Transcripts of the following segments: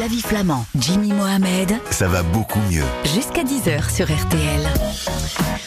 Flavie Flamand, Jimmy Mohamed, Ça va beaucoup mieux. jusqu'à 10h sur RTL.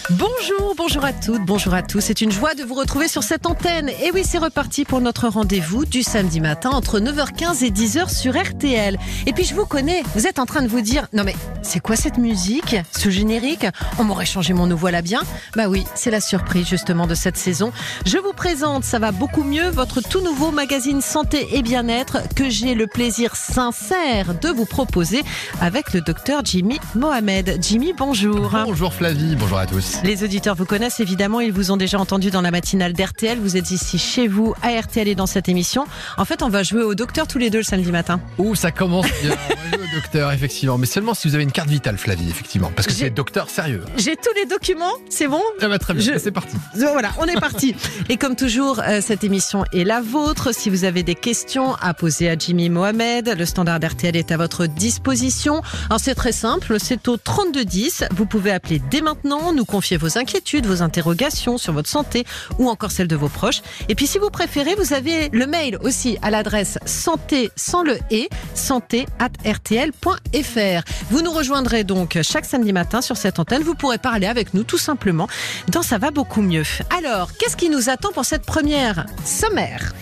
Bonjour, bonjour à toutes, bonjour à tous. C'est une joie de vous retrouver sur cette antenne. Et oui, c'est reparti pour notre rendez-vous du samedi matin entre 9h15 et 10h sur RTL. Et puis je vous connais, vous êtes en train de vous dire, non mais c'est quoi cette musique, ce générique? On m'aurait changé mon nous voilà bien. Bah oui, c'est la surprise justement de cette saison. Je vous présente, ça va beaucoup mieux, votre tout nouveau magazine santé et bien-être que j'ai le plaisir sincère de vous proposer avec le docteur Jimmy Mohamed. Jimmy, bonjour. Bonjour Flavie, bonjour à tous. Les auditeurs vous connaissent évidemment, ils vous ont déjà entendu dans la matinale d'RTL. Vous êtes ici chez vous à RTL et dans cette émission. En fait, on va jouer au docteur tous les deux le samedi matin. Ouh, ça commence bien. On va jouer au docteur, effectivement. Mais seulement si vous avez une carte vitale, Flavie, effectivement. Parce que c'est docteur sérieux. J'ai tous les documents, c'est bon? Ah bah, très bien, Je- c'est parti. Voilà, on est parti. Et comme toujours, euh, cette émission est la vôtre. Si vous avez des questions à poser à Jimmy Mohamed, le standard RTL est à votre disposition. Alors c'est très simple, c'est au 3210. Vous pouvez appeler dès maintenant, nous confier vos inquiétudes, vos interrogations sur votre santé ou encore celle de vos proches. Et puis si vous préférez, vous avez le mail aussi à l'adresse santé sans le et, santé at rtl.fr. Vous nous rejoindrez donc chaque samedi matin sur cette antenne. Vous pourrez parler avec nous tout simplement dans Ça va beaucoup mieux. Alors, qu'est-ce qui nous attend pour cette première sommaire?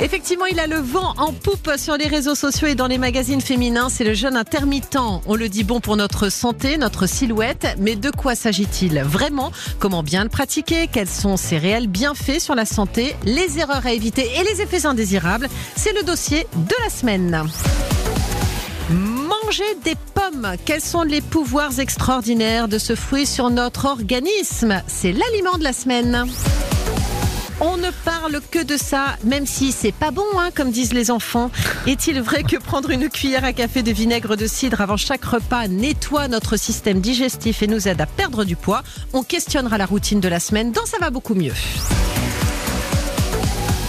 Effectivement, il a le vent en poupe sur les réseaux sociaux et dans les magazines féminins. C'est le jeûne intermittent. On le dit bon pour notre santé, notre silhouette. Mais de quoi s'agit-il vraiment? Comment bien le pratiquer? Quels sont ses réels bienfaits sur la santé? Les erreurs à éviter et les effets indésirables C'est le dossier de la semaine. Manger des pommes. Quels sont les pouvoirs extraordinaires de ce fruit sur notre organisme? C'est l'aliment de la semaine. On ne parle que de ça, même si c'est pas bon, hein, comme disent les enfants. Est-il vrai que prendre une cuillère à café de vinaigre de cidre avant chaque repas nettoie notre système digestif et nous aide à perdre du poids? On questionnera la routine de la semaine dans Ça va beaucoup mieux.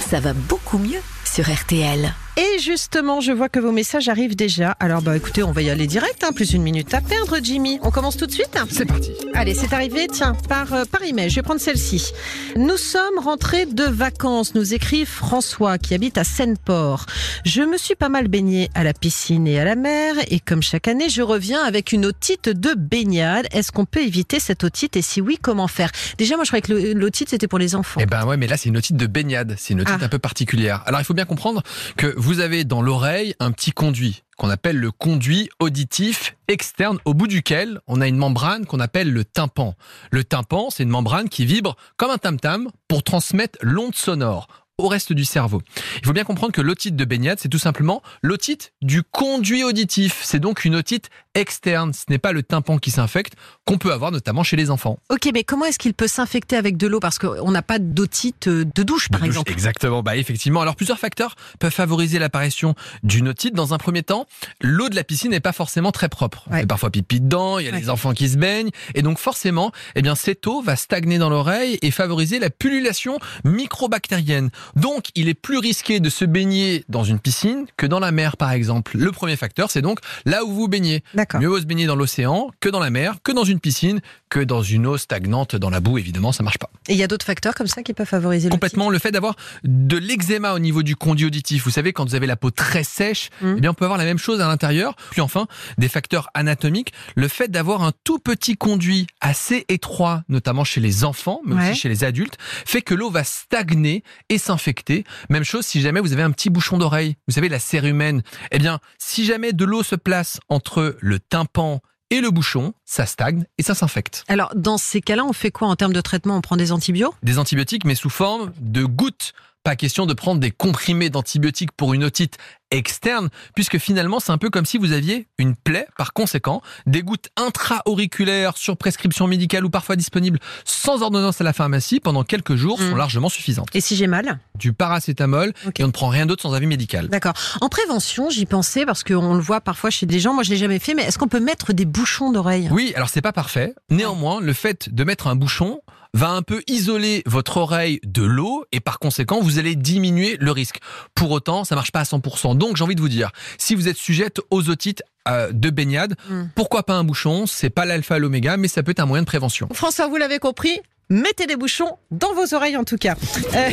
Ça va beaucoup mieux sur RTL. Et justement, je vois que vos messages arrivent déjà. Alors bah écoutez, on va y aller direct, hein, plus une minute à perdre, Jimmy. On commence tout de suite C'est parti. Allez, c'est arrivé, tiens, par, euh, par email. Je vais prendre celle-ci. Nous sommes rentrés de vacances, nous écrit François, qui habite à Seine-Port. Je me suis pas mal baigné à la piscine et à la mer, et comme chaque année, je reviens avec une otite de baignade. Est-ce qu'on peut éviter cette otite, et si oui, comment faire? Déjà, moi, je croyais que l'otite, c'était pour les enfants. Eh ben ouais, mais là c'est une otite de baignade, c'est une otite Ah. un peu particulière. Alors il faut bien comprendre que vous avez dans l'oreille un petit conduit qu'on appelle le conduit auditif externe au bout duquel on a une membrane qu'on appelle le tympan. Le tympan, c'est une membrane qui vibre comme un tam-tam pour transmettre l'onde sonore au reste du cerveau. Il faut bien comprendre que l'otite de baignade, c'est tout simplement l'otite du conduit auditif. C'est donc une otite externe. Ce n'est pas le tympan qui s'infecte, qu'on peut avoir notamment chez les enfants. Ok, mais comment est-ce qu'il peut s'infecter avec de l'eau Parce qu'on n'a pas d'otite euh, de douche, par De douche, exemple. Exactement, bah effectivement. Alors plusieurs facteurs peuvent favoriser l'apparition d'une otite. Dans un premier temps, l'eau de la piscine n'est pas forcément très propre. Ouais. fait parfois pipi dedans, il y a Ouais. les enfants qui se baignent, et donc forcément, eh bien cette eau va stagner dans l'oreille et favoriser la pullulation microbactérienne. Donc il est plus risqué de se baigner dans une piscine que dans la mer, par exemple. Le premier facteur, c'est donc là où vous baignez. D'accord. Mieux vaut se baigner dans l'océan que dans la mer, que dans une piscine, que dans une eau stagnante dans la boue. Évidemment, ça marche pas. Et il y a d'autres facteurs comme ça qui peuvent favoriser Complètement. Le fait d'avoir de l'eczéma au niveau du conduit auditif. Vous savez, quand vous avez la peau très sèche, Mhm. eh bien, on peut avoir la même chose à l'intérieur. Puis enfin, des facteurs anatomiques. Le fait d'avoir un tout petit conduit assez étroit, notamment chez les enfants, mais Ouais. aussi chez les adultes, fait que l'eau va stagner et s'infecter. Même chose si jamais vous avez un petit bouchon d'oreille. Vous savez, la cérumen. Eh bien, si jamais de l'eau se place entre le tympan et le bouchon, ça stagne et ça s'infecte. Alors, dans ces cas-là, on fait quoi en termes de traitement? On prend des antibiotiques? Des antibiotiques, mais sous forme de gouttes. Pas question de prendre des comprimés d'antibiotiques pour une otite externe, puisque finalement c'est un peu comme si vous aviez une plaie. Par conséquent, des gouttes intra-auriculaires sur prescription médicale ou parfois disponibles sans ordonnance à la pharmacie pendant quelques jours sont Mm. largement suffisantes. Et si j'ai mal Du paracétamol et on ne prend rien d'autre sans avis médical. D'accord. En prévention, j'y pensais parce qu'on le voit parfois chez des gens. Moi, je l'ai jamais fait, mais est-ce qu'on peut mettre des bouchons d'oreille Oui, alors c'est pas parfait. Néanmoins, le fait de mettre un bouchon va un peu isoler votre oreille de l'eau et par conséquent, vous allez diminuer le risque. Pour autant, ça marche pas à 100%. Donc, j'ai envie de vous dire, si vous êtes sujette aux otites euh, de baignade, Mm. pourquoi pas un bouchon? C'est pas l'alpha et l'oméga, mais ça peut être un moyen de prévention. François, vous l'avez compris Mettez des bouchons dans vos oreilles en tout cas. Euh,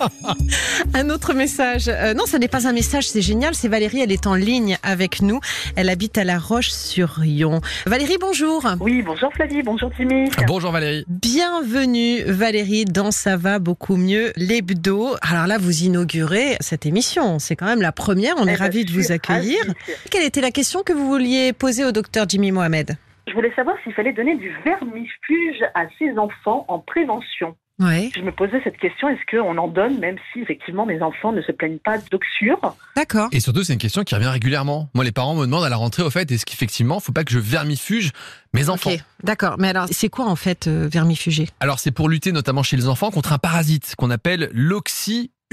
un autre message. Euh, non, ce n'est pas un message, c'est génial. C'est Valérie, elle est en ligne avec nous. Elle habite à La Roche-sur-Yon. Valérie, bonjour. Oui, bonjour Flavie, bonjour Jimmy. Bonjour Valérie. Bienvenue Valérie dans Ça va beaucoup mieux, l'hebdo. Alors là, vous inaugurez cette émission. C'est quand même la première. On est Eh ben, ravis de vous accueillir. Quelle était la question que vous vouliez poser au docteur Jimmy Mohamed? Je voulais savoir s'il fallait donner du vermifuge à ses enfants en prévention. Oui, Je me posais cette question, est-ce qu'on en donne même si effectivement mes enfants ne se plaignent pas d'oxure d'accord. Et surtout, c'est une question qui revient régulièrement. Moi, les parents me demandent à la rentrée, au fait, est-ce qu'effectivement, faut pas que je vermifuge mes enfants? d'accord. Mais alors, c'est quoi en fait euh, vermifuger? Alors, c'est pour lutter notamment chez les enfants contre un parasite qu'on appelle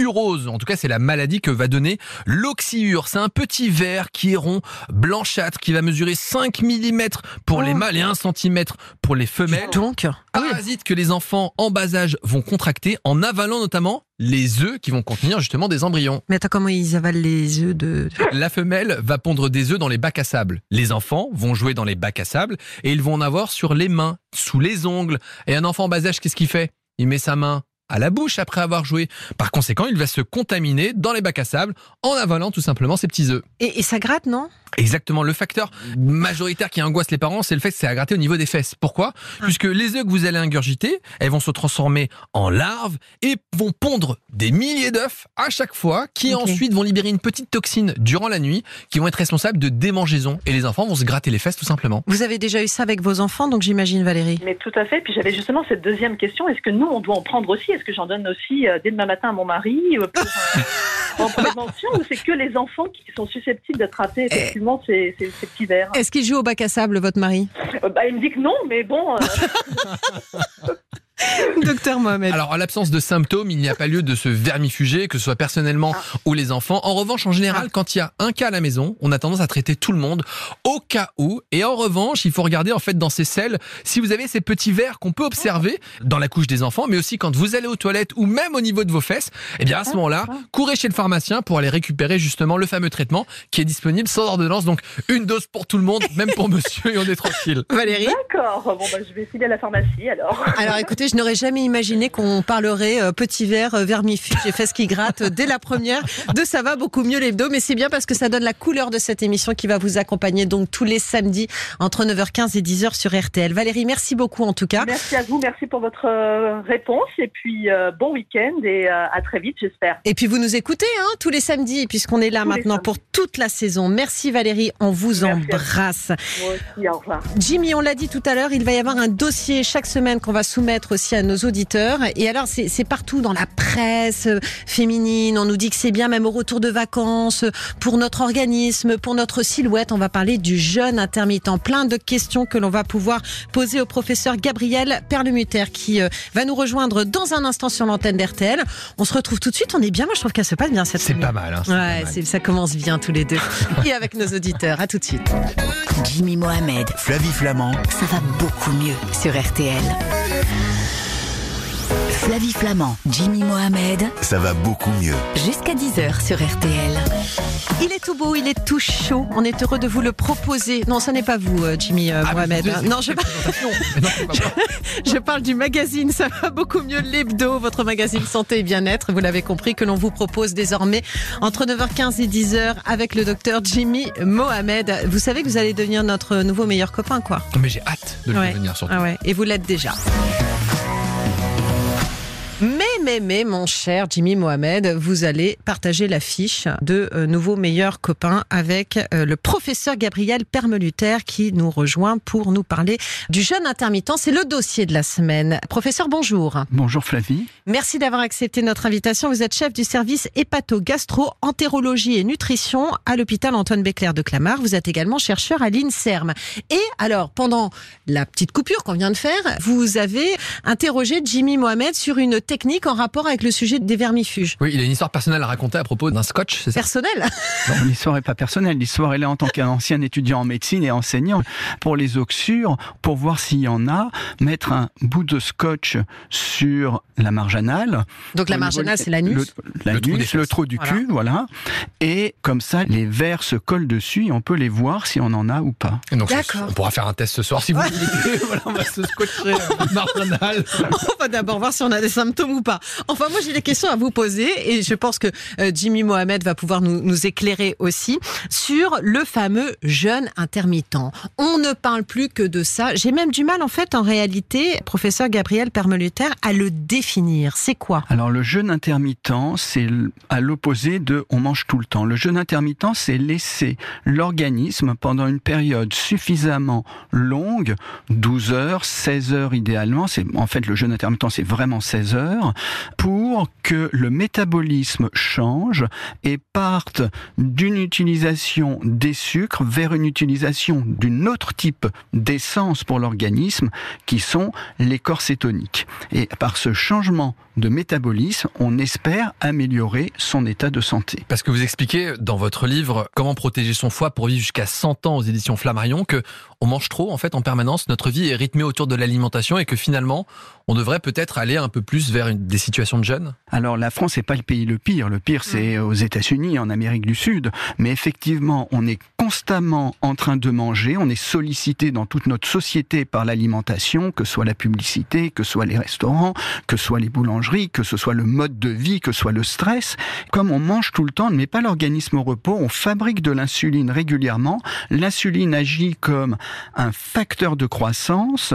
l'oxyurose. En tout cas, c'est la maladie que va donner l'oxyure. C'est un petit ver qui est rond, blanchâtre, qui va mesurer 5 mm pour les Oh. mâles et 1 cm pour les femelles. Donc, ah Parasite que les enfants en bas âge vont contracter en avalant notamment les œufs qui vont contenir justement des embryons. mais attends, comment ils avalent les œufs de... La femelle va pondre des œufs dans les bacs à sable. Les enfants vont jouer dans les bacs à sable et ils vont en avoir sur les mains, sous les ongles. Et un enfant en bas âge, qu'est-ce qu'il fait? Il met sa main à la bouche après avoir joué. Par conséquent, il va se contaminer dans les bacs à sable en avalant tout simplement ses petits œufs. Et, et ça gratte, non? Exactement. Le facteur majoritaire qui angoisse les parents, c'est le fait que c'est à gratter au niveau des fesses. Pourquoi? Ah. Puisque les œufs que vous allez ingurgiter, elles vont se transformer en larves et vont pondre des milliers d'œufs à chaque fois, qui ensuite vont libérer une petite toxine durant la nuit, qui vont être responsables de démangeaisons. Et les enfants vont se gratter les fesses tout simplement. Vous avez déjà eu ça avec vos enfants, donc j'imagine Valérie? Mais tout à fait. Puis j'avais justement cette deuxième question, est-ce que nous on doit en prendre aussi? Est-ce que j'en donne aussi euh, dès demain matin à mon mari euh, pour, euh, en prévention ou c'est que les enfants qui sont susceptibles d'attraper effectivement ces, ces- ces petits vers? Est-ce qu'il joue au bac à sable, votre mari? Euh, bah, Il me dit que non, mais bon, euh, Docteur Mohamed. Alors, en l'absence de symptômes, il n'y a pas lieu de se vermifuger, que ce soit personnellement ou les enfants. En revanche, en général, quand il y a un cas à la maison, on a tendance à traiter tout le monde au cas où. Et en revanche, il faut regarder en fait dans ces selles si vous avez ces petits verres qu'on peut observer dans la couche des enfants, mais aussi quand vous allez aux toilettes ou même au niveau de vos fesses. Eh bien, à ce moment-là, courez chez le pharmacien pour aller récupérer justement le fameux traitement qui est disponible sans ordonnance. Donc, une dose pour tout le monde, même pour monsieur, et on est tranquille. Valérie? D'accord. Bon, bah, je vais filer à la pharmacie alors. Alors écoutez, je n'aurais jamais imaginé qu'on parlerait euh, petit verre, euh, vermifuge et fesses qui grattent euh, dès la première de Ça va beaucoup mieux l'hebdo, mais c'est bien parce que ça donne la couleur de cette émission qui va vous accompagner donc tous les samedis entre 9h15 et 10h sur RTL. Valérie, merci beaucoup en tout cas. Merci à vous, merci pour votre euh, réponse et puis euh, bon week-end et euh, à très vite j'espère. Et puis vous nous écoutez hein, tous les samedis puisqu'on est là Tous maintenant pour toute la saison. Merci Valérie, on vous Merci à vous. embrasse. Moi aussi, au revoir. Jimmy, on l'a dit tout à l'heure, il va y avoir un dossier chaque semaine qu'on va soumettre aussi à nos auditeurs. Et alors, c'est partout dans la presse euh, féminine. On nous dit que c'est bien, même au retour de vacances, euh, pour notre organisme, pour notre silhouette. On va parler du jeûne intermittent. Plein de questions que l'on va pouvoir poser au professeur Gabriel Perlemuter qui euh, va nous rejoindre dans un instant sur l'antenne d'RTL. On se retrouve tout de suite. On est bien. Moi, je trouve qu'elle se passe bien cette C'est pas mal. Hein, c'est pas Ouais, mal. ça commence bien tous les deux. Et avec nos auditeurs. À tout de suite. Jimmy Mohamed, Flavie Flamand, ça va beaucoup mieux sur RTL. Flavie Flamand, Jimmy Mohamed, ça va beaucoup mieux. jusqu'à 10h sur RTL. Il est tout beau, il est tout chaud. On est heureux de vous le proposer. Non, ce n'est pas vous, euh, Jimmy euh, Ah, Mohamed. hein. Non, je, parle du magazine. Ça va beaucoup mieux l'hebdo, votre magazine santé et bien-être. Vous l'avez compris que l'on vous propose désormais entre 9h15 et 10h avec le docteur Jimmy Mohamed. Vous savez que vous allez devenir notre nouveau meilleur copain, quoi. Mais j'ai hâte de le Ouais. devenir surtout. Ah ouais, et vous l'êtes déjà. Mais, mais, mais, mon cher Jimmy Mohamed, vous allez partager l'affiche de euh, nouveaux meilleurs copains avec euh, le professeur Gabriel Permeluter qui nous rejoint pour nous parler du jeûne intermittent. C'est le dossier de la semaine. Professeur, bonjour. Bonjour Flavie. Merci d'avoir accepté notre invitation. Vous êtes chef du service hépato-gastro, entérologie et nutrition à l'hôpital Antoine Béclair de Clamart. Vous êtes également chercheur à l'INSERM. Et alors, pendant la petite coupure qu'on vient de faire, vous avez interrogé Jimmy Mohamed sur une technique en rapport avec le sujet des vermifuges. Oui, il a une histoire personnelle à raconter à propos d'un scotch, c'est ça? Personnel? Non, l'histoire n'est pas personnelle. L'histoire, elle est en tant qu'ancien étudiant en médecine et enseignant. Pour les oxures, pour voir s'il y en a, mettre un bout de scotch sur la marge anale. Donc la marge anale, c'est l'anus. Le, Le trou le trou du Voilà. cul, voilà. Et comme ça, les vers se collent dessus et on peut les voir si on en a ou pas. Et Donc, on pourra faire un test ce soir si vous voulez. voilà, on va se scotcher euh, marginal. On va d'abord voir si on a des symptômes ou pas. Enfin, moi, j'ai des questions à vous poser et je pense que euh, Jimmy Mohamed va pouvoir nous, nous éclairer aussi sur le fameux jeûne intermittent. On ne parle plus que de ça. J'ai même du mal, en fait, en réalité, professeur Gabriel Permeluter, à le définir. C'est quoi? Alors le jeûne intermittent, c'est à l'opposé de on mange tout le temps. Le jeûne intermittent, c'est laisser l'organisme pendant une période suffisamment longue, 12 heures, 16 heures idéalement, c'est en fait le jeûne intermittent c'est vraiment 16 heures pour que le métabolisme change et parte d'une utilisation des sucres vers une utilisation d'une autre type d'essence pour l'organisme qui sont les corps cétoniques. Et par ce changement de métabolisme, on espère améliorer son état de santé. Parce que vous expliquez dans votre livre Comment protéger son foie pour vivre jusqu'à 100 ans aux éditions Flammarion que on mange trop en fait en permanence, notre vie est rythmée autour de l'alimentation et que finalement on devrait peut-être aller un peu plus vers une- des situations de jeûne. Alors la France n'est pas le pays le pire. Le pire c'est aux États-Unis, en Amérique du Sud. Mais effectivement, on est constamment en train de manger. On est sollicité dans toute notre société par l'alimentation, que ce soit la publicité, que ce soit les restaurants, que ce soit les boulangeries, que ce soit le mode de vie, que ce soit le stress. Comme on mange tout le temps, on ne met pas l'organisme au repos. On fabrique de l'insuline régulièrement. L'insuline agit comme un facteur de croissance.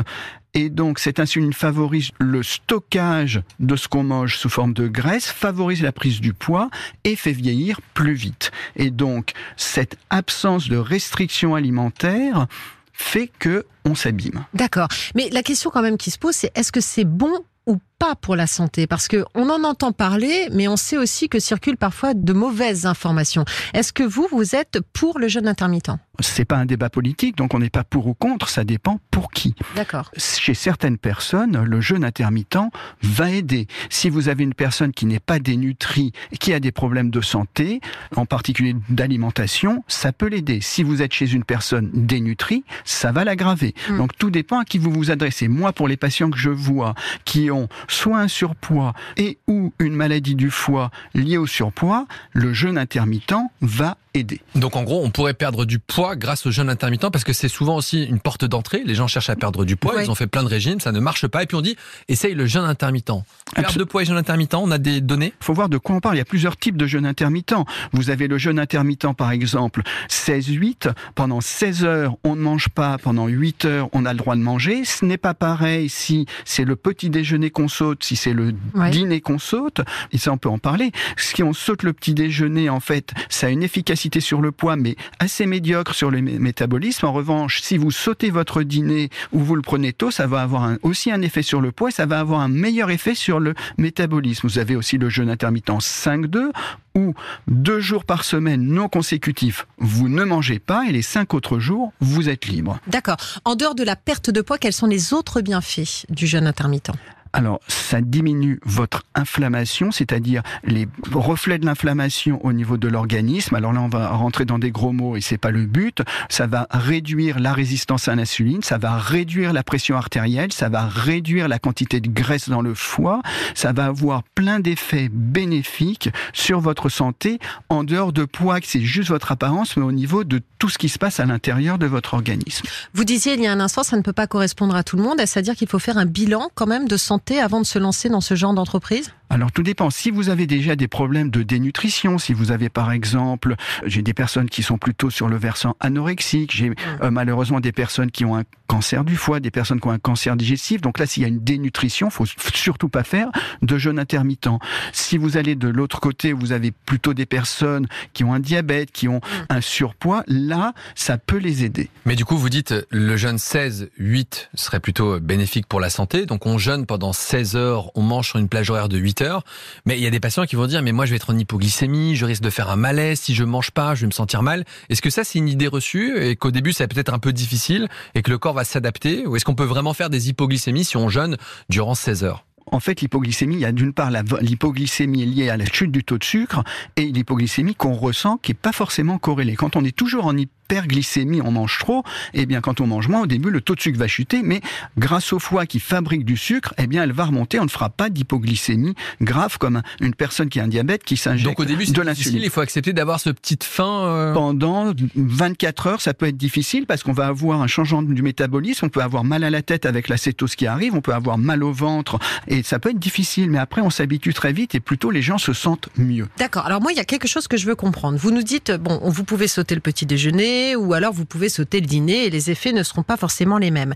Et donc, cette insuline favorise le stockage de ce qu'on mange sous forme de graisse, favorise la prise du poids et fait vieillir plus vite. Et donc, cette absence de restriction alimentaire fait que on s'abîme. D'accord. Mais la question quand même qui se pose, c'est est-ce que c'est bon ou pas pour la santé Parce que on en entend parler, mais on sait aussi que circulent parfois de mauvaises informations. Est-ce que vous, vous êtes pour le jeûne intermittent? C'est pas un débat politique, donc on n'est pas pour ou contre, ça dépend pour qui. D'accord. Chez certaines personnes, le jeûne intermittent va aider. Si vous avez une personne qui n'est pas dénutrie, et qui a des problèmes de santé, en particulier d'alimentation, ça peut l'aider. Si vous êtes chez une personne dénutrie, ça va l'aggraver. Mm. Donc tout dépend à qui vous vous adressez. Moi, pour les patients que je vois qui ont soit un surpoids et ou une maladie du foie liée au surpoids, le jeûne intermittent va aider. Donc en gros, on pourrait perdre du poids grâce au jeûne intermittent parce que c'est souvent aussi une porte d'entrée. Les gens cherchent à perdre du poids, Ouais. ils ont fait plein de régimes, ça ne marche pas. Et puis on dit, essaye le jeûne intermittent. Perte de poids et jeûne intermittent, on a des données Il faut voir de quoi on parle. Il y a plusieurs types de jeûne intermittent. Vous avez le jeûne intermittent, par exemple, 16-8. Pendant 16 heures, on ne mange pas. Pendant 8 heures, on a le droit de manger. Ce n'est pas pareil si c'est le petit déjeuner qu'on saute, si c'est le Ouais. dîner qu'on saute. Et ça, on peut en parler. Si on saute le petit déjeuner, en fait, ça a une efficacité sur le poids, mais assez médiocre sur le mé- métabolisme. En revanche, si vous sautez votre dîner ou vous le prenez tôt, ça va avoir un- aussi un effet sur le poids et ça va avoir un meilleur effet sur le métabolisme. Vous avez aussi le jeûne intermittent 5-2 où deux jours par semaine non consécutifs, vous ne mangez pas et les cinq autres jours, vous êtes libre. D'accord. En dehors de la perte de poids, quels sont les autres bienfaits du jeûne intermittent? Alors, ça diminue votre inflammation, c'est-à-dire les reflets de l'inflammation au niveau de l'organisme. Alors là, on va rentrer dans des gros mots et c'est pas le but. Ça va réduire la résistance à l'insuline, ça va réduire la pression artérielle, ça va réduire la quantité de graisse dans le foie, ça va avoir plein d'effets bénéfiques sur votre santé en dehors de poids, que c'est juste votre apparence, mais au niveau de tout ce qui se passe à l'intérieur de votre organisme. Vous disiez il y a un instant, ça ne peut pas correspondre à tout le monde. Est-ce à dire qu'il faut faire un bilan quand même de santé avant de se lancer dans ce genre d'entreprise? Alors tout dépend. Si vous avez déjà des problèmes de dénutrition, si vous avez par exemple, j'ai des personnes qui sont plutôt sur le versant anorexique, j'ai euh, malheureusement des personnes qui ont un cancer du foie, des personnes qui ont un cancer digestif. Donc là, s'il y a une dénutrition, faut surtout pas faire de jeûne intermittent. Si vous allez de l'autre côté, vous avez plutôt des personnes qui ont un diabète, qui ont un surpoids, là, ça peut les aider. Mais du coup, vous dites le jeûne 16-8 serait plutôt bénéfique pour la santé. Donc on jeûne pendant 16 heures, on mange sur une plage horaire de 8 heures. Mais il y a des patients qui vont dire mais moi je vais être en hypoglycémie, je risque de faire un malaise si je mange pas, je vais me sentir mal. Est-ce que ça c'est une idée reçue et qu'au début ça peut-être un peu difficile et que le corps va s'adapter ou est-ce qu'on peut vraiment faire des hypoglycémies si on jeûne durant 16 heures? En fait, l'hypoglycémie, il y a d'une part l'hypoglycémie liée à la chute du taux de sucre et l'hypoglycémie qu'on ressent qui est pas forcément corrélée. Quand on est toujours en hyperglycémie, on mange trop, eh bien quand on mange moins, au début le taux de sucre va chuter, mais grâce au foie qui fabrique du sucre, eh bien elle va remonter. On ne fera pas d'hypoglycémie grave comme une personne qui a un diabète qui s'injecte Donc au début, c'est de difficile, l'insuline. il faut accepter d'avoir ce petite faim. euh, Pendant 24 heures, ça peut être difficile parce qu'on va avoir un changement du métabolisme, on peut avoir mal à la tête avec la cétose qui arrive, on peut avoir mal au ventre et ça peut être difficile. Mais après, on s'habitue très vite et plutôt les gens se sentent mieux. D'accord. Alors moi, il y a quelque chose que je veux comprendre. Vous nous dites, bon, vous pouvez sauter le petit déjeuner ou alors vous pouvez sauter le dîner et les effets ne seront pas forcément les mêmes.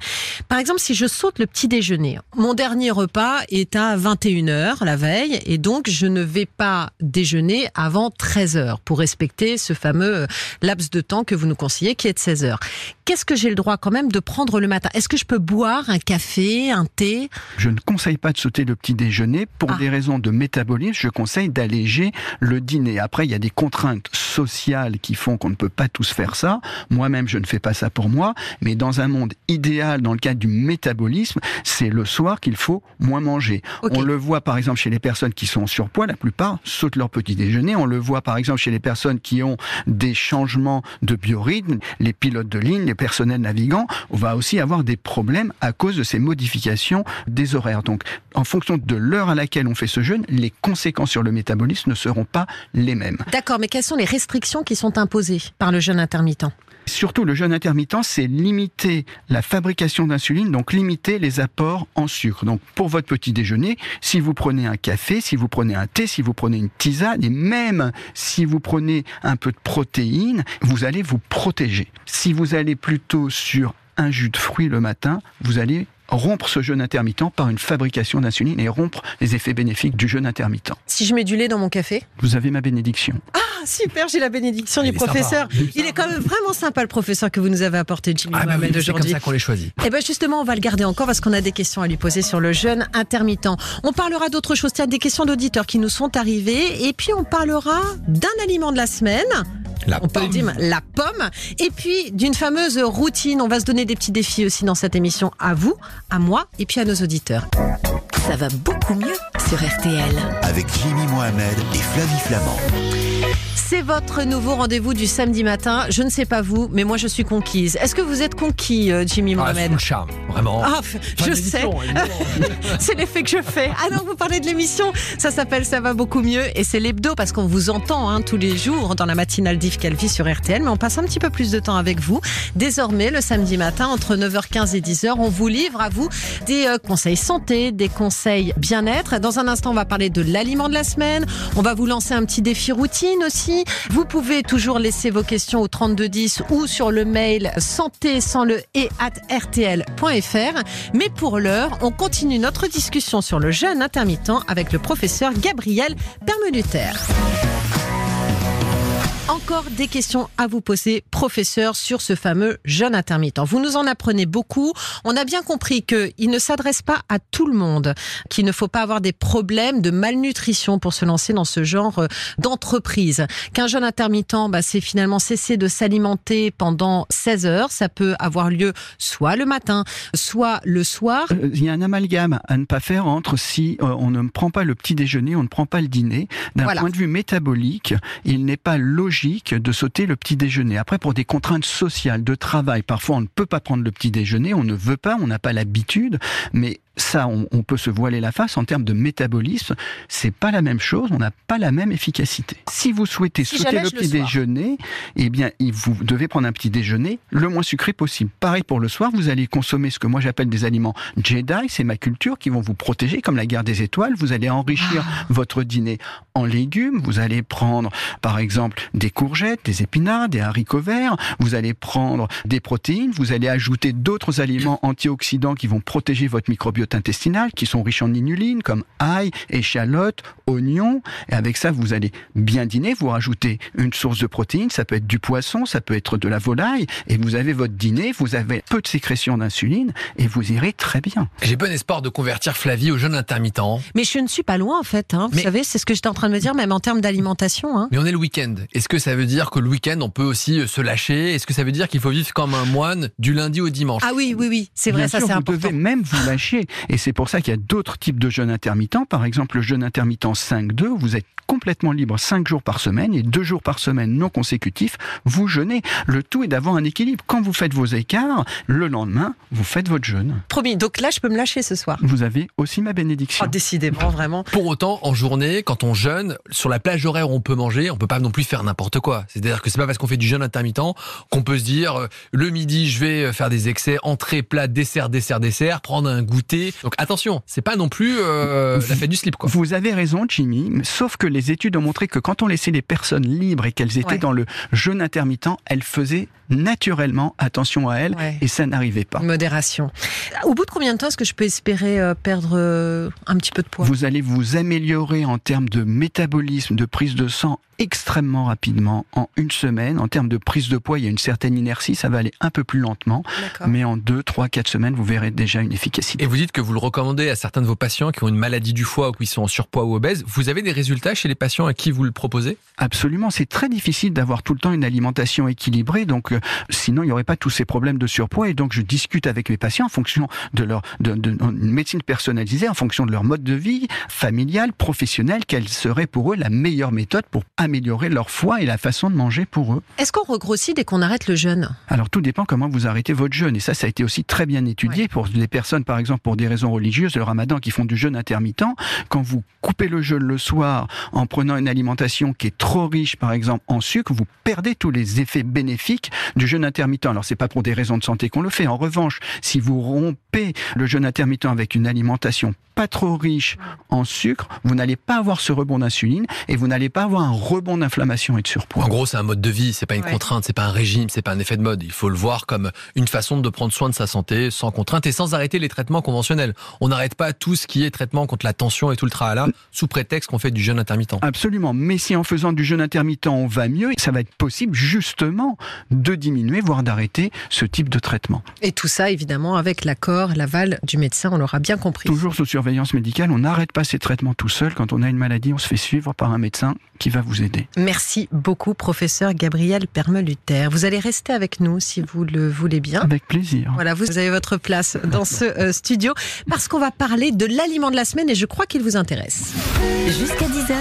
Par exemple, si je saute le petit déjeuner, mon dernier repas est à 21h la veille et donc je ne vais pas déjeuner avant 13h pour respecter ce fameux laps de temps que vous nous conseillez qui est de 16h. Qu'est-ce que j'ai le droit quand même de prendre le matin? Est-ce que je peux boire un café, un thé? Je ne conseille pas de sauter le petit déjeuner pour Ah. des raisons de métabolisme. Je conseille d'alléger le dîner. Après, il y a des contraintes sociales qui font qu'on ne peut pas tous faire ça. Moi-même, je ne fais pas ça pour moi. Mais dans un monde idéal, dans le cadre du métabolisme, c'est le soir qu'il faut moins manger. On le voit par exemple chez les personnes qui sont en surpoids, la plupart sautent leur petit déjeuner. On le voit par exemple chez les personnes qui ont des changements de biorhythme, les pilotes de ligne, les personnels navigants. On va aussi avoir des problèmes à cause de ces modifications des horaires. Donc, en fonction de l'heure à laquelle on fait ce jeûne, les conséquences sur le métabolisme ne seront pas les mêmes. D'accord, mais quelles sont les restrictions qui sont imposées par le jeûne intermittent? Surtout, le jeûne intermittent, c'est limiter la fabrication d'insuline, donc limiter les apports en sucre. Donc, pour votre petit déjeuner, si vous prenez un café, si vous prenez un thé, si vous prenez une tisane, et même si vous prenez un peu de protéines, vous allez vous protéger. Si vous allez plutôt sur un jus de fruits le matin, vous allez rompre ce jeûne intermittent par une fabrication d'insuline et rompre les effets bénéfiques du jeûne intermittent. Si je mets du lait dans mon café Vous avez ma bénédiction. Ah, super, j'ai la bénédiction Ah, du sympa, professeur. Il est quand même vraiment sympa le professeur que vous nous avez apporté, Jimmy Ah bah oui, c'est comme ça qu'on les choisit. Et bien justement, on va le garder encore parce qu'on a des questions à lui poser sur le jeûne intermittent. On parlera d'autres choses, des questions d'auditeurs qui nous sont arrivées. Et puis on parlera d'un aliment de la semaine. La on peut le pomme. dire, la pomme. Et puis d'une fameuse routine. On va se donner des petits défis aussi dans cette émission à vous, à moi et puis à nos auditeurs. Ça va beaucoup mieux sur RTL. Avec Jimmy Mohamed et Flavie Flamand. C'est votre nouveau rendez-vous du samedi matin. Je ne sais pas vous, mais moi je suis conquise. Est-ce que vous êtes conquis, euh, Jimmy Ah, Mohamed sous le charme, vraiment. Ah, je sais. C'est l'effet que je fais. Ah non, vous parlez de l'émission. Ça s'appelle Ça va beaucoup mieux. Et c'est l'hebdo parce qu'on vous entend hein, tous les jours dans la matinale d'Yves Calvi sur RTL. Mais on passe un petit peu plus de temps avec vous. Désormais, le samedi matin, entre 9h15 et 10h, on vous livre à vous des euh, conseils santé, des conseils bien-être. Dans un instant, on va parler de l'aliment de la semaine. On va vous lancer un petit défi routine aussi. Vous pouvez toujours laisser vos questions au 3210 ou sur le mail santé sans le et at rtl.fr. Mais pour l'heure, on continue notre discussion sur le jeûne intermittent avec le professeur Gabriel Permeluter. Encore des questions à vous poser, professeur, sur ce fameux jeûne intermittent. Vous nous en apprenez beaucoup. On a bien compris qu'il ne s'adresse pas à tout le monde, qu'il ne faut pas avoir des problèmes de malnutrition pour se lancer dans ce genre euh, d'entreprise. Qu'un jeûne intermittent, bah, c'est finalement cesser de s'alimenter pendant 16 heures. Ça peut avoir lieu soit le matin, soit le soir. Euh, Il y a un amalgame à ne pas faire entre si euh, on ne prend pas le petit déjeuner, on ne prend pas le dîner. D'un Voilà. point de vue métabolique, il n'est pas logique de sauter le petit déjeuner. Après, pour des contraintes sociales, de travail, parfois on ne peut pas prendre le petit déjeuner, on ne veut pas, on n'a pas l'habitude, mais ça, on, on peut se voiler la face en termes de métabolisme. C'est pas la même chose, on n'a pas la même efficacité. Si vous souhaitez Si sauter le le petit soir. déjeuner, eh bien, vous devez prendre un petit déjeuner le moins sucré possible. Pareil pour le soir, vous allez consommer ce que moi j'appelle des aliments Jedi, c'est ma culture, qui vont vous protéger comme la guerre des étoiles. Vous allez enrichir votre dîner en légumes. Vous allez prendre, par exemple, des courgettes, des épinards, des haricots verts. Vous allez prendre des protéines. Vous allez ajouter d'autres aliments antioxydants qui vont protéger votre microbiote intestinal, qui sont riches en inuline, comme ail, échalote, oignons. Et avec ça, vous allez bien dîner. Vous rajoutez une source de protéines. Ça peut être du poisson, ça peut être de la volaille. Et vous avez votre dîner. Vous avez peu de sécrétion d'insuline et vous irez très bien. J'ai bon espoir de convertir Flavie au jeûne intermittent. Mais je ne suis pas loin en fait. Hein. Vous Mais- savez, c'est ce que j'étais en train de me dire, même en termes d'alimentation. Hein. Mais on est le week-end. Est-ce que ça veut dire que le week-end, on peut aussi euh, se lâcher? Est-ce que ça veut dire qu'il faut vivre comme un moine du lundi au dimanche? Ah oui, oui, oui, c'est vrai, Bien ça c'est vous important. devez même vous lâcher. Et c'est pour ça qu'il y a d'autres types de jeûnes intermittents. Par exemple, le jeûne intermittent 5-2, vous êtes complètement libre 5 jours par semaine et 2 jours par semaine non consécutifs, vous jeûnez. Le tout est d'avoir un équilibre. Quand vous faites vos écarts, le lendemain, vous faites votre jeûne. Promis, donc là, je peux me lâcher ce soir. Vous avez aussi ma bénédiction. Oh, décidément, vraiment. Pour autant, en journée, quand on jeûne, sur la plage horaire où on peut manger, on peut pas non plus faire n'importe quoi. C'est-à-dire que c'est pas parce qu'on fait du jeûne intermittent qu'on peut se dire euh, le midi je vais faire des excès, entrée, plat, dessert, dessert, dessert, prendre un goûter. Donc attention, c'est pas non plus euh, la fête du slip quoi. Vous avez raison, Jimmy, sauf que les études ont montré que quand on laissait les personnes libres et qu'elles étaient Ouais. dans le jeûne intermittent, elles faisaient naturellement attention à elles Ouais. et ça n'arrivait pas. Modération. Au bout de combien de temps est-ce que je peux espérer euh, perdre euh, un petit peu de poids? Vous allez vous améliorer en termes de métabolisme, de prise de sang extrêmement rapidement en une semaine. En termes de prise de poids, il y a une certaine inertie, ça va aller un peu plus lentement, mais en 2, 3, 4 semaines, vous verrez déjà une efficacité. Et vous dites que vous le recommandez à certains de vos patients qui ont une maladie du foie ou qui sont en surpoids ou obèses. Vous avez des résultats chez les patients à qui vous le proposez? Absolument, c'est très difficile d'avoir tout le temps une alimentation équilibrée, donc euh, sinon il n'y aurait pas tous ces problèmes de surpoids. Et donc je discute avec mes patients en fonction de leur de, de- une médecine personnalisée, en fonction de leur mode de vie familial, professionnel, quelle serait pour eux la meilleure méthode pour améliorer leur foie et la façon de manger pour eux. Est-ce qu'on regrossit dès qu'on arrête le jeûne? Alors tout dépend comment vous arrêtez votre jeûne. Et ça, ça a été aussi très bien étudié pour les personnes, par exemple, pour des raisons religieuses, le ramadan, qui font du jeûne intermittent. Quand vous coupez le jeûne le soir en prenant une alimentation qui est trop riche, par exemple, en sucre, vous perdez tous les effets bénéfiques du jeûne intermittent. Alors c'est pas pour des raisons de santé qu'on le fait. En revanche, si vous rompez le jeûne intermittent avec une alimentation pas trop riche en sucre, vous n'allez pas avoir ce rebond d'insuline et vous n'allez pas avoir un rebond d'inflammation et de surpoids. En gros, c'est un mode de vie, c'est pas une Ouais. contrainte, c'est pas un régime, c'est pas un effet de mode. Il faut le voir comme une façon de prendre soin de sa santé sans contrainte et sans arrêter les traitements conventionnels. On n'arrête pas tout ce qui est traitement contre la tension et tout le tralala sous prétexte qu'on fait du jeûne intermittent. Absolument. Mais si en faisant du jeûne intermittent, on va mieux, ça va être possible justement de diminuer, voire d'arrêter ce type de traitement. Et tout ça, évidemment, avec l'accord, l'aval du médecin, on l'aura bien compris. Toujours sous surveillance médicale, on n'arrête pas ces traitements tout seul. Quand on a une maladie, on se fait suivre par un médecin qui va vous aider. Merci beaucoup, professeur Gabriel Permeluter. Vous allez rester avec nous si vous le voulez bien. Avec plaisir. Voilà, vous avez votre place dans ce euh, studio parce qu'on va parler de l'aliment de la semaine et je crois qu'il vous intéresse. Jusqu'à 10h,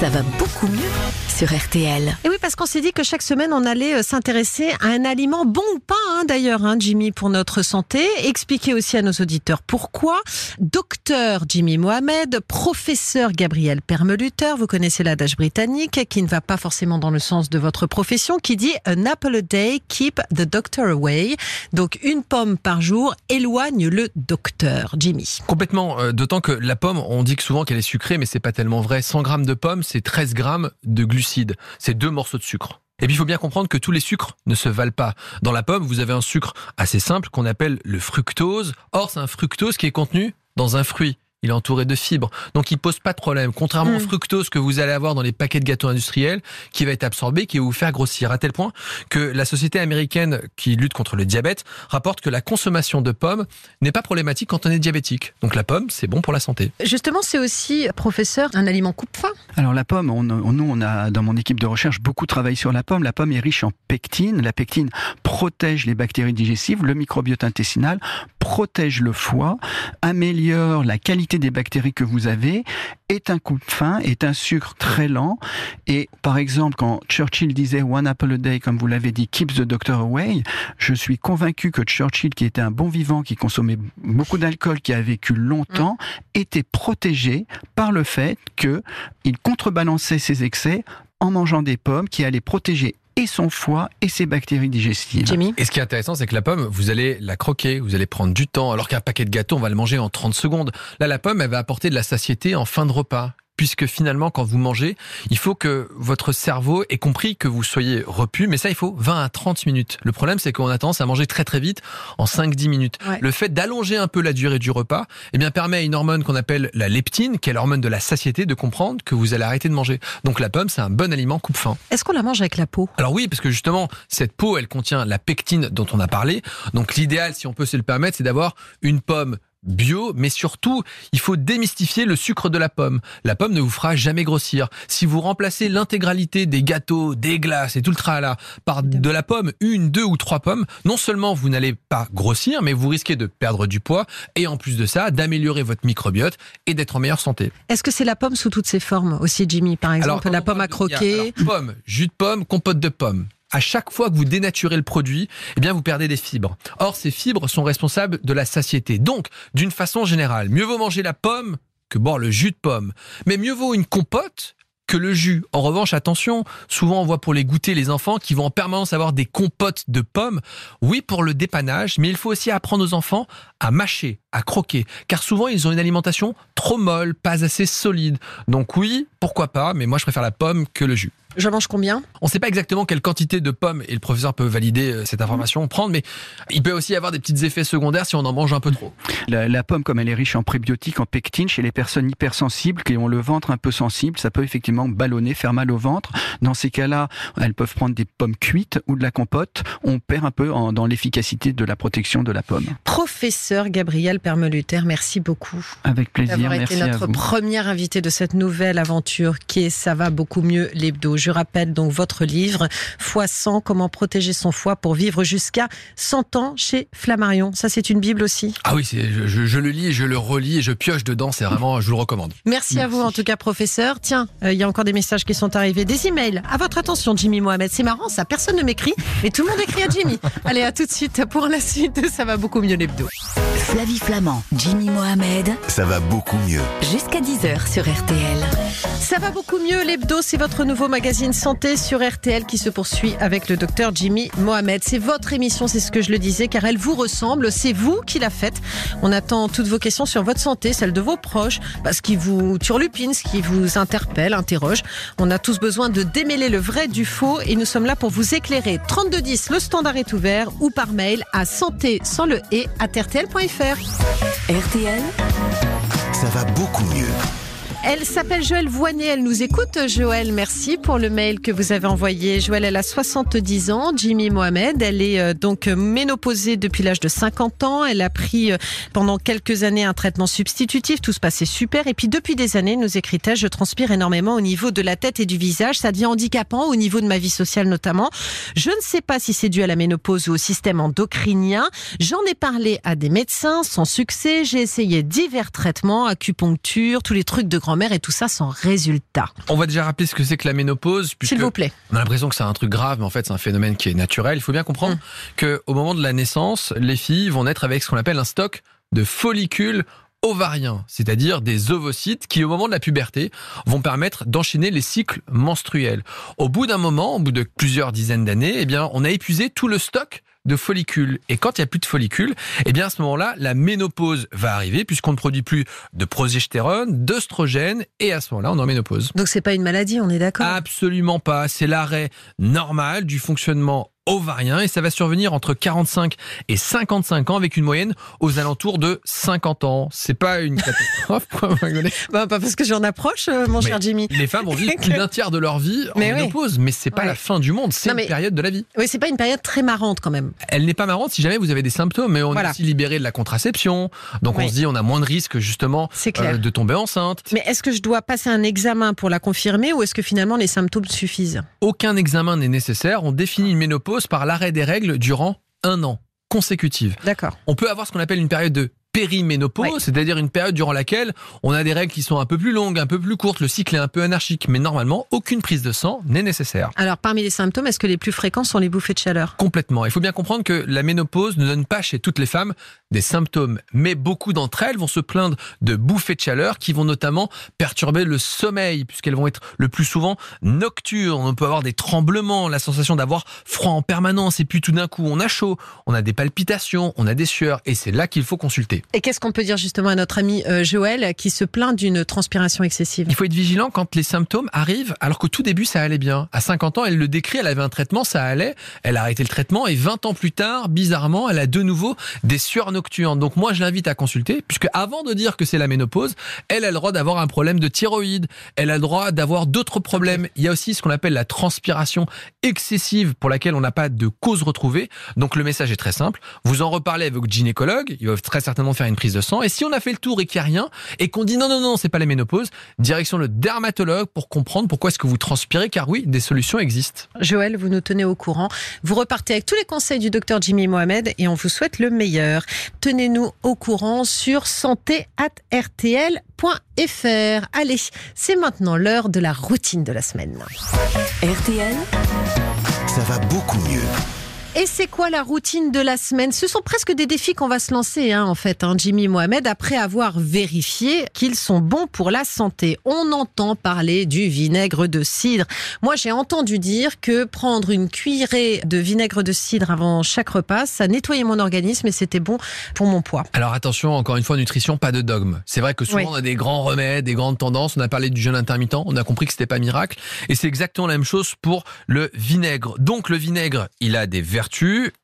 ça va beaucoup mieux sur RTL. Et oui, parce qu'on s'est dit que chaque semaine, on allait euh, s'intéresser à un aliment bon ou pas, hein, d'ailleurs, hein, Jimmy, pour notre santé. Expliquer aussi à nos auditeurs pourquoi. Docteur Jimmy Mohamed, professeur Gabriel Permeluter, vous connaissez l'adage britannique qui ne va pas forcément dans le sens de votre profession, qui dit An apple a day, keep the doctor away. Donc, une pomme par jour éloigne le docteur. Jimmy. Complètement, euh, d'autant que la pomme, on dit souvent qu'elle est sucrée, mais c'est pas tellement vrai. 100 grammes de pomme, c'est 13 grammes de glucides. C'est deux morceaux Et puis il faut bien comprendre que tous les sucres ne se valent pas. Dans la pomme, vous avez un sucre assez simple qu'on appelle le fructose. Or, c'est un fructose qui est contenu dans un fruit. Il est entouré de fibres. Donc il pose pas de problème. Contrairement au Mm. fructose que vous allez avoir dans les paquets de gâteaux industriels, qui va être absorbé, qui va vous faire grossir. À tel point que la société américaine qui lutte contre le diabète rapporte que la consommation de pommes n'est pas problématique quand on est diabétique. Donc la pomme, c'est bon pour la santé. Justement, c'est aussi, professeur, un aliment coupe-faim. Alors la pomme, on, on- nous on a dans mon équipe de recherche beaucoup travaillé sur la pomme. La pomme est riche en pectine. La pectine protège les bactéries digestives, le microbiote intestinal, protège le foie, améliore la qualité des bactéries que vous avez, est un coup de faim, est un sucre très lent. Et par exemple, quand Churchill disait One apple a day, comme vous l'avez dit, keeps the doctor away, je suis convaincu que Churchill, qui était un bon vivant, qui consommait beaucoup d'alcool, qui a vécu longtemps, était protégé par le fait que il contrebalançait ses excès en mangeant des pommes qui allaient protéger et son foie et ses bactéries digestives. Jimmy. Et ce qui est intéressant, c'est que la pomme, vous allez la croquer, vous allez prendre du temps, alors qu'un paquet de gâteaux, on va le manger en 30 secondes. Là, la pomme, elle va apporter de la satiété en fin de repas. Puisque finalement, quand vous mangez, il faut que votre cerveau ait compris que vous soyez repu, mais ça, il faut 20 à 30 minutes. Le problème, c'est qu'on a tendance à manger très très vite, en 5-10 minutes. Ouais. Le fait d'allonger un peu la durée du repas, eh bien, permet à une hormone qu'on appelle la leptine, qui est l'hormone de la satiété, de comprendre que vous allez arrêter de manger. Donc la pomme, c'est un bon aliment coupe-faim. Est-ce qu'on la mange avec la peau? Alors oui, parce que justement, cette peau, elle contient la pectine dont on a parlé. Donc l'idéal, si on peut se le permettre, c'est d'avoir une pomme bio, mais surtout, il faut démystifier le sucre de la pomme. La pomme ne vous fera jamais grossir. Si vous remplacez l'intégralité des gâteaux, des glaces et tout le tralala par de la pomme, une, deux ou trois pommes, non seulement vous n'allez pas grossir, mais vous risquez de perdre du poids et en plus de ça, d'améliorer votre microbiote et d'être en meilleure santé. Est-ce que c'est la pomme sous toutes ses formes aussi, Jimmy Par exemple, la pomme à a- croquer? alors, pomme, jus de pomme, compote de pomme. À chaque fois que vous dénaturez le produit, eh bien, vous perdez des fibres. Or, ces fibres sont responsables de la satiété. Donc, d'une façon générale, mieux vaut manger la pomme que boire le jus de pomme. Mais mieux vaut une compote que le jus. En revanche, attention, souvent on voit pour les goûter les enfants qui vont en permanence avoir des compotes de pommes. Oui, pour le dépannage, mais il faut aussi apprendre aux enfants à mâcher, à croquer, car souvent ils ont une alimentation trop molle, pas assez solide. Donc oui, pourquoi pas, mais moi je préfère la pomme que le jus. Je mange combien? On ne sait pas exactement quelle quantité de pommes, et le professeur peut valider euh, cette information, prendre, mais il peut aussi y avoir des petits effets secondaires si on en mange un peu trop. La, la pomme, comme elle est riche en prébiotiques, en pectine, chez les personnes hypersensibles qui ont le ventre un peu sensible, ça peut effectivement ballonner, faire mal au ventre. Dans ces cas-là, elles peuvent prendre des pommes cuites ou de la compote. On perd un peu en- dans l'efficacité de la protection de la pomme. Professeur Gabriel Permeluter, merci beaucoup Avec plaisir, d'avoir merci été à notre vous. première invitée de cette nouvelle aventure qui est Ça va beaucoup mieux l'hebdo. Je rappelle donc votre livre Foie 100, comment protéger son foie pour vivre jusqu'à 100 ans chez Flammarion. Ça c'est une bible aussi? Ah oui, c'est- je, je- je le lis, je le relis et je pioche dedans, c'est vraiment, je vous le recommande. Merci, à vous en tout cas professeur. Tiens, euh, il y a encore des messages qui sont arrivés, des emails. À votre attention Jimmy Mohamed. C'est marrant ça, personne ne m'écrit, mais tout le monde écrit à Jimmy. Allez, à tout de suite pour la suite de Ça va beaucoup mieux l'hebdo. Flavie Flamand, Jimmy Mohamed, Ça va beaucoup mieux. jusqu'à 10h sur RTL. Ça va beaucoup mieux, l'hebdo, c'est votre nouveau magazine santé sur RTL qui se poursuit avec le docteur Jimmy Mohamed. C'est votre émission, c'est ce que je le disais, car elle vous ressemble, c'est vous qui la faites. On attend toutes vos questions sur votre santé, celle de vos proches, parce qui vous turlupine, ce qui vous interpelle, interroge. On a tous besoin de démêler le vrai du faux et nous sommes là pour vous éclairer. 3210, le standard est ouvert ou par mail à santé sans le et à rtl.fr. RTL, Ça va beaucoup mieux. Elle s'appelle Joëlle Voinet, elle nous écoute. Joëlle, merci pour le mail que vous avez envoyé. Joëlle, elle a 70 ans, Jimmy Mohamed. Elle est euh, donc ménopausée depuis l'âge de 50 ans. Elle a pris euh, pendant quelques années un traitement substitutif. Tout se passait super. Et puis depuis des années, nous écrit-elle, je transpire énormément au niveau de la tête et du visage. Ça devient handicapant au niveau de ma vie sociale notamment. Je ne sais pas si c'est dû à la ménopause ou au système endocrinien. J'en ai parlé à des médecins sans succès. J'ai essayé divers traitements, acupuncture, tous les trucs de grand-mère et tout ça sans résultat. On va déjà rappeler ce que c'est que la ménopause, S'il vous plaît. on a l'impression que c'est un truc grave, mais en fait c'est un phénomène qui est naturel. Il faut bien comprendre que au moment de la naissance, les filles vont naître avec ce qu'on appelle un stock de follicules ovariens, c'est-à-dire des ovocytes qui, au moment de la puberté, vont permettre d'enchaîner les cycles menstruels. Au bout d'un moment, au bout de plusieurs dizaines d'années, eh bien, on a épuisé tout le stock de follicules. Et quand il n'y a plus de follicules, eh bien, à ce moment-là, la ménopause va arriver puisqu'on ne produit plus de progestérone, d'œstrogène, et à ce moment-là, on est en ménopause. Donc c'est pas une maladie, on est d'accord? Absolument pas. C'est l'arrêt normal du fonctionnement ovarien et ça va survenir entre 45 et 55 ans avec une moyenne aux alentours de 50 ans. C'est pas une catastrophe. bah, Pas parce que j'en approche, euh, mon Mais cher Jimmy. Les femmes vont vivre plus d'un tiers de leur vie en Mais oui. ménopause, mais c'est pas Ouais. la fin du monde, c'est une période de la vie. Oui, c'est pas une période très marrante quand même. Elle n'est pas marrante si jamais vous avez des symptômes, mais on Voilà. est aussi libéré de la contraception, donc Oui. on se dit on a moins de risques justement euh, de tomber enceinte. Mais est-ce que je dois passer un examen pour la confirmer ou est-ce que finalement les symptômes suffisent? Aucun examen n'est nécessaire. On définit une ménopause par l'arrêt des règles durant un an consécutif. D'accord. On peut avoir ce qu'on appelle une période de périménopause, Oui. c'est-à-dire une période durant laquelle on a des règles qui sont un peu plus longues, un peu plus courtes, le cycle est un peu anarchique, mais normalement, aucune prise de sang n'est nécessaire. Alors parmi les symptômes, est-ce que les plus fréquents sont les bouffées de chaleur? Complètement. Il faut bien comprendre que la ménopause ne donne pas chez toutes les femmes des symptômes, mais beaucoup d'entre elles vont se plaindre de bouffées de chaleur qui vont notamment perturber le sommeil, puisqu'elles vont être le plus souvent nocturnes. On peut avoir des tremblements, la sensation d'avoir froid en permanence, et puis tout d'un coup on a chaud, on a des palpitations, on a des sueurs, et c'est là qu'il faut consulter. Et qu'est-ce qu'on peut dire justement à notre ami euh, Joël qui se plaint d'une transpiration excessive? Il faut être vigilant quand les symptômes arrivent, alors qu'au tout début, ça allait bien. À 50 ans, elle le décrit, elle avait un traitement, ça allait, elle a arrêté le traitement, et 20 ans plus tard, bizarrement, elle a de nouveau des sueurs nocturnes. Donc moi, je l'invite à consulter, puisque avant de dire que c'est la ménopause, elle a le droit d'avoir un problème de thyroïde, elle a le droit d'avoir d'autres problèmes. Il y a aussi ce qu'on appelle la transpiration excessive, pour laquelle on n'a pas de cause retrouvée. Donc le message est très simple, vous en reparlez avec votre gynécologue, il va très certainement faire une prise de sang. Et si on a fait le tour et qu'il n'y a rien, et qu'on dit non, non, non, c'est pas la ménopause, direction le dermatologue pour comprendre pourquoi est-ce que vous transpirez, car oui, des solutions existent. Joël, vous nous tenez au courant. Vous repartez avec tous les conseils du docteur Jimmy Mohamed et on vous souhaite le meilleur. Tenez-nous au courant sur santé@rtl.fr. Allez, c'est maintenant l'heure de la routine de la semaine. RTL, Ça va beaucoup mieux. Et c'est quoi la routine de la semaine? Ce sont presque des défis qu'on va se lancer, hein, en fait, hein, Jimmy Mohamed, après avoir vérifié qu'ils sont bons pour la santé. On entend parler du vinaigre de cidre. Moi, j'ai entendu dire que prendre une cuillerée de vinaigre de cidre avant chaque repas, ça nettoyait mon organisme et c'était bon pour mon poids. Alors attention, encore une fois, nutrition, pas de dogme. C'est vrai que souvent Oui. on a des grands remèdes, des grandes tendances. On a parlé du jeûne intermittent, on a compris que c'était pas miracle. Et c'est exactement la même chose pour le vinaigre. Donc le vinaigre, il a des vertus,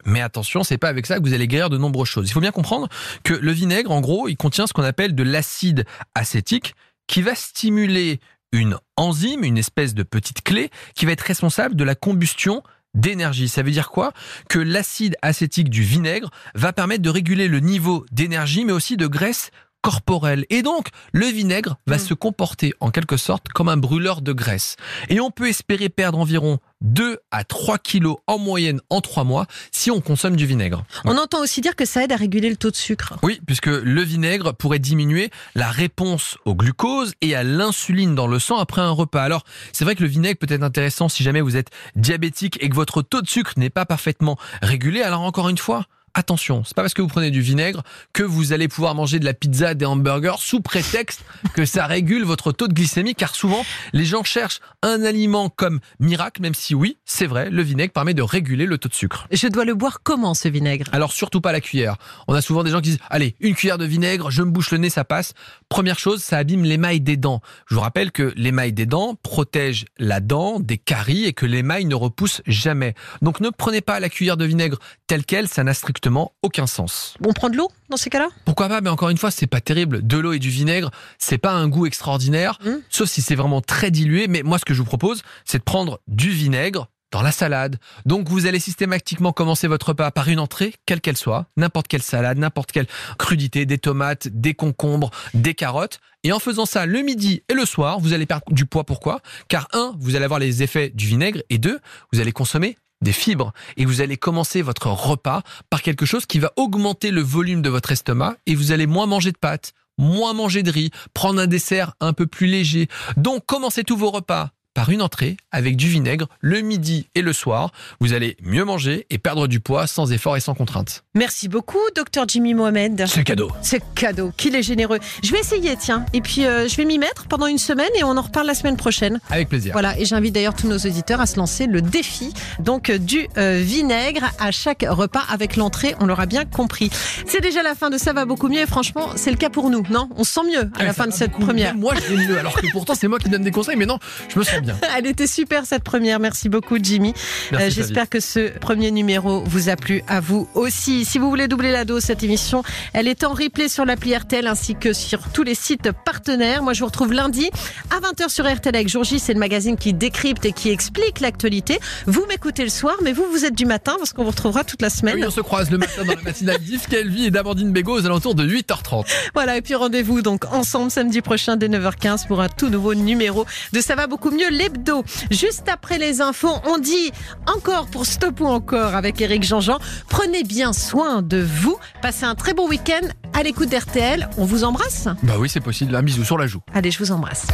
mais attention, c'est pas avec ça que vous allez guérir de nombreuses choses. Il faut bien comprendre que le vinaigre, en gros, il contient ce qu'on appelle de l'acide acétique qui va stimuler une enzyme, une espèce de petite clé qui va être responsable de la combustion d'énergie. Ça veut dire quoi? Que l'acide acétique du vinaigre va permettre de réguler le niveau d'énergie, mais aussi de graisse corporelle. Et donc, le vinaigre va Mm. se comporter en quelque sorte comme un brûleur de graisse. Et on peut espérer perdre environ 2 à 3 kilos en moyenne en 3 mois si on consomme du vinaigre. On entend aussi dire que ça aide à réguler le taux de sucre. Oui, puisque le vinaigre pourrait diminuer la réponse au glucose et à l'insuline dans le sang après un repas. Alors, c'est vrai que le vinaigre peut être intéressant si jamais vous êtes diabétique et que votre taux de sucre n'est pas parfaitement régulé. Alors encore une fois, Attention, c'est pas parce que vous prenez du vinaigre que vous allez pouvoir manger de la pizza, des hamburgers sous prétexte que ça régule votre taux de glycémie car souvent les gens cherchent un aliment comme miracle même si oui, c'est vrai, le vinaigre permet de réguler le taux de sucre. Je dois le boire comment ce vinaigre? Alors surtout pas la cuillère. On a souvent des gens qui disent allez une cuillère de vinaigre, je me bouche le nez, ça passe. Première chose, ça abîme l'émail des dents. Je vous rappelle que l'émail des dents protège la dent des caries et que l'émail ne repousse jamais. Donc ne prenez pas la cuillère de vinaigre telle quelle, ça n'a strictement aucun sens. On prend de l'eau dans ces cas-là? Pourquoi pas Mais encore une fois, c'est pas terrible. De l'eau et du vinaigre, c'est pas un goût extraordinaire, Mm. sauf si c'est vraiment très dilué. Mais moi, ce que je vous propose, c'est de prendre du vinaigre dans la salade. Donc vous allez systématiquement commencer votre repas par une entrée, quelle qu'elle soit, n'importe quelle salade, n'importe quelle crudité, des tomates, des concombres, des carottes. Et en faisant ça le midi et le soir, vous allez perdre du poids. Pourquoi? Car un, vous allez avoir les effets du vinaigre, et deux, vous allez consommer des fibres et vous allez commencer votre repas par quelque chose qui va augmenter le volume de votre estomac et vous allez moins manger de pâtes, moins manger de riz, prendre un dessert un peu plus léger. Donc commencez tous vos repas par une entrée avec du vinaigre le midi et le soir. Vous allez mieux manger et perdre du poids sans effort et sans contrainte. Merci beaucoup, docteur Jimmy Mohamed. C'est cadeau. C'est cadeau, qu'il est généreux. Je vais essayer, tiens. Et puis, euh, je vais m'y mettre pendant une semaine et on en reparle la semaine prochaine. Avec plaisir. Voilà, et j'invite d'ailleurs tous nos auditeurs à se lancer le défi donc euh, du euh, vinaigre à chaque repas avec l'entrée, on l'aura bien compris. C'est déjà la fin de ça va beaucoup mieux et franchement, c'est le cas pour nous, non? On se sent mieux à Ouais, la fin de cette première. mieux. Moi, je vais mieux, alors que pourtant, c'est moi qui donne des conseils, mais non, je me sens bien. Elle était super cette première, merci beaucoup Jimmy. Euh. J'espère que ce premier numéro vous a plu à vous aussi. Si vous voulez doubler la dose, cette émission, elle est en replay sur l'appli RTL ainsi que sur tous les sites partenaires. Moi, je vous retrouve lundi à 20h sur RTL avec Jour J. C'est le magazine qui décrypte et qui explique l'actualité. Vous m'écoutez le soir, mais vous, vous êtes du matin parce qu'on vous retrouvera toute la semaine. oui, on se croise le matin dans la matinale d'Yves Calvi et d'Amandine Bégaud aux alentours de 8h30. Voilà, et puis rendez-vous donc ensemble samedi prochain dès 9h15 pour un tout nouveau numéro de Ça va beaucoup mieux l'hebdo. Juste après les infos, on dit encore pour Stop ou encore avec Eric Jean-Jean. Prenez bien soin de vous. Passez un très bon week-end à l'écoute d'RTL. On vous embrasse. Bah oui, c'est possible. Un bisou sur la joue. Allez, je vous embrasse.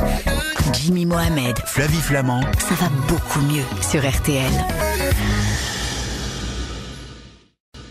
Jimmy Mohamed, Flavie Flamand. ça va beaucoup mieux sur RTL.